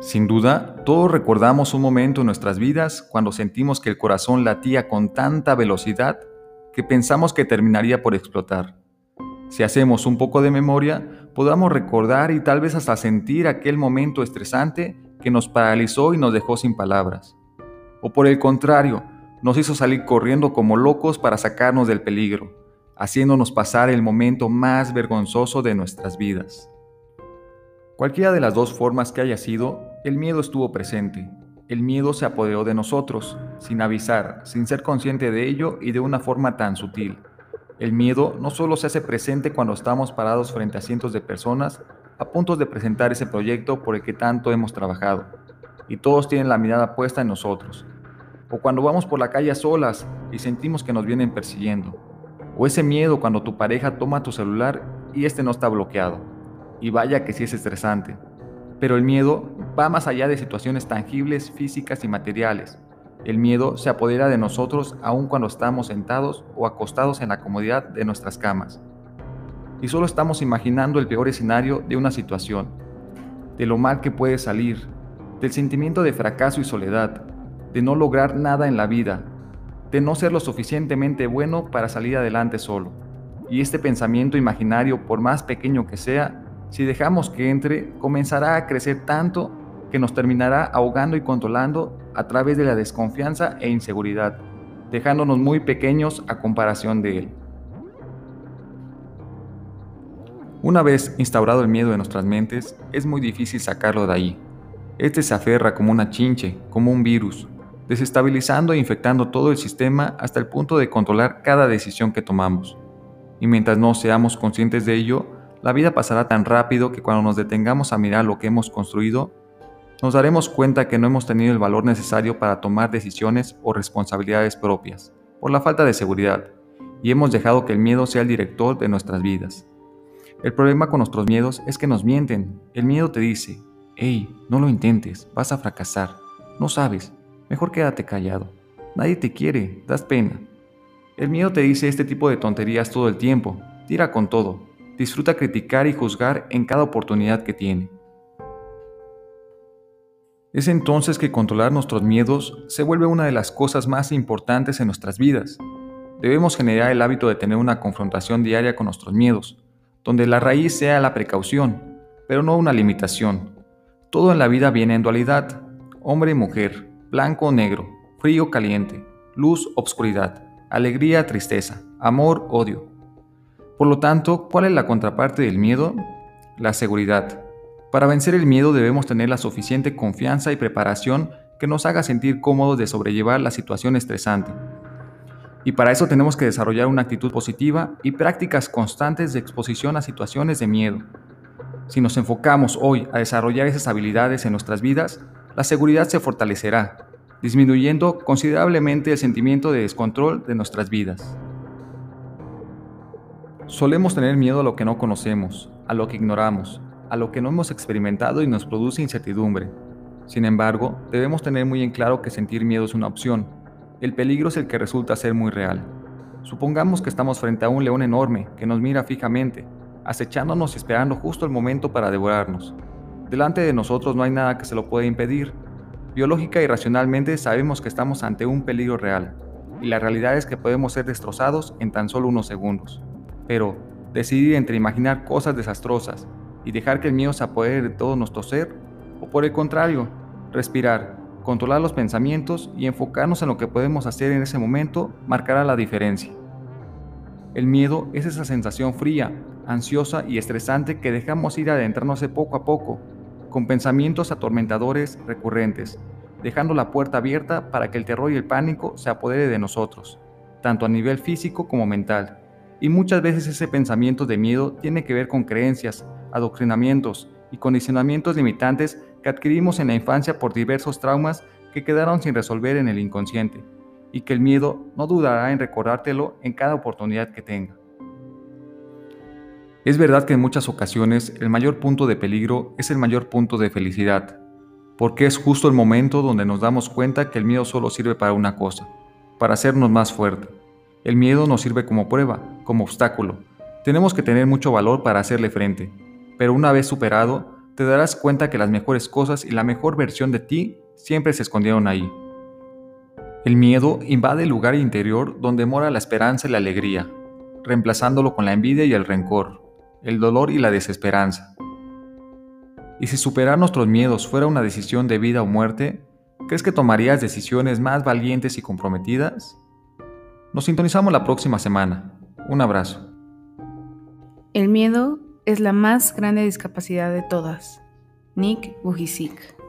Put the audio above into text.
Sin duda, todos recordamos un momento en nuestras vidas cuando sentimos que el corazón latía con tanta velocidad que pensamos que terminaría por explotar. Si hacemos un poco de memoria, podamos recordar y tal vez hasta sentir aquel momento estresante que nos paralizó y nos dejó sin palabras. O por el contrario, nos hizo salir corriendo como locos para sacarnos del peligro, haciéndonos pasar el momento más vergonzoso de nuestras vidas. Cualquiera de las dos formas que haya sido, el miedo estuvo presente. El miedo se apoderó de nosotros, sin avisar, sin ser consciente de ello y de una forma tan sutil. El miedo no solo se hace presente cuando estamos parados frente a cientos de personas a punto de presentar ese proyecto por el que tanto hemos trabajado, y todos tienen la mirada puesta en nosotros. O cuando vamos por la calle solas y sentimos que nos vienen persiguiendo. O ese miedo cuando tu pareja toma tu celular y este no está bloqueado y vaya que sí es estresante. Pero el miedo va más allá de situaciones tangibles, físicas y materiales. El miedo se apodera de nosotros aun cuando estamos sentados o acostados en la comodidad de nuestras camas. Y solo estamos imaginando el peor escenario de una situación, de lo mal que puede salir, del sentimiento de fracaso y soledad, de no lograr nada en la vida, de no ser lo suficientemente bueno para salir adelante solo. Y este pensamiento imaginario, por más pequeño que sea, si dejamos que entre, comenzará a crecer tanto que nos terminará ahogando y controlando a través de la desconfianza e inseguridad, dejándonos muy pequeños a comparación de él. Una vez instaurado el miedo en nuestras mentes, es muy difícil sacarlo de ahí. Este se aferra como una chinche, como un virus, desestabilizando e infectando todo el sistema hasta el punto de controlar cada decisión que tomamos. Y mientras no seamos conscientes de ello, la vida pasará tan rápido que cuando nos detengamos a mirar lo que hemos construido, nos daremos cuenta que no hemos tenido el valor necesario para tomar decisiones o responsabilidades propias, por la falta de seguridad, y hemos dejado que el miedo sea el director de nuestras vidas. El problema con nuestros miedos es que nos mienten. El miedo te dice, hey, no lo intentes, vas a fracasar, no sabes, mejor quédate callado, nadie te quiere, das pena. El miedo te dice este tipo de tonterías todo el tiempo, tira con todo, disfruta criticar y juzgar en cada oportunidad que tiene. Es entonces que controlar nuestros miedos se vuelve una de las cosas más importantes en nuestras vidas. Debemos generar el hábito de tener una confrontación diaria con nuestros miedos, donde la raíz sea la precaución, pero no una limitación. Todo en la vida viene en dualidad, hombre y mujer, blanco o negro, frío o caliente, luz obscuridad, alegría tristeza, amor odio, por lo tanto, ¿cuál es la contraparte del miedo? La seguridad. Para vencer el miedo debemos tener la suficiente confianza y preparación que nos haga sentir cómodos de sobrellevar la situación estresante. Y para eso tenemos que desarrollar una actitud positiva y prácticas constantes de exposición a situaciones de miedo. Si nos enfocamos hoy a desarrollar esas habilidades en nuestras vidas, la seguridad se fortalecerá, disminuyendo considerablemente el sentimiento de descontrol de nuestras vidas. Solemos tener miedo a lo que no conocemos, a lo que ignoramos, a lo que no hemos experimentado y nos produce incertidumbre. Sin embargo, debemos tener muy en claro que sentir miedo es una opción. El peligro es el que resulta ser muy real. Supongamos que estamos frente a un león enorme que nos mira fijamente, acechándonos y esperando justo el momento para devorarnos. Delante de nosotros no hay nada que se lo pueda impedir. Biológica y racionalmente sabemos que estamos ante un peligro real, y la realidad es que podemos ser destrozados en tan solo unos segundos. Pero decidir entre imaginar cosas desastrosas y dejar que el miedo se apodere de todo nuestro ser, o por el contrario, respirar, controlar los pensamientos y enfocarnos en lo que podemos hacer en ese momento, marcará la diferencia. El miedo es esa sensación fría, ansiosa y estresante que dejamos ir adentrándose poco a poco, con pensamientos atormentadores recurrentes, dejando la puerta abierta para que el terror y el pánico se apodere de nosotros, tanto a nivel físico como mental. Y muchas veces ese pensamiento de miedo tiene que ver con creencias, adoctrinamientos y condicionamientos limitantes que adquirimos en la infancia por diversos traumas que quedaron sin resolver en el inconsciente, y que el miedo no dudará en recordártelo en cada oportunidad que tenga. Es verdad que en muchas ocasiones el mayor punto de peligro es el mayor punto de felicidad, porque es justo el momento donde nos damos cuenta que el miedo solo sirve para una cosa, para hacernos más fuerte el miedo nos sirve como prueba, como obstáculo. Tenemos que tener mucho valor para hacerle frente, pero una vez superado, te darás cuenta que las mejores cosas y la mejor versión de ti siempre se escondieron ahí. El miedo invade el lugar interior donde mora la esperanza y la alegría, reemplazándolo con la envidia y el rencor, el dolor y la desesperanza. Y si superar nuestros miedos fuera una decisión de vida o muerte, ¿crees que tomarías decisiones más valientes y comprometidas? Nos sintonizamos la próxima semana. Un abrazo. El miedo es la más grande discapacidad de todas. Nick Bujicic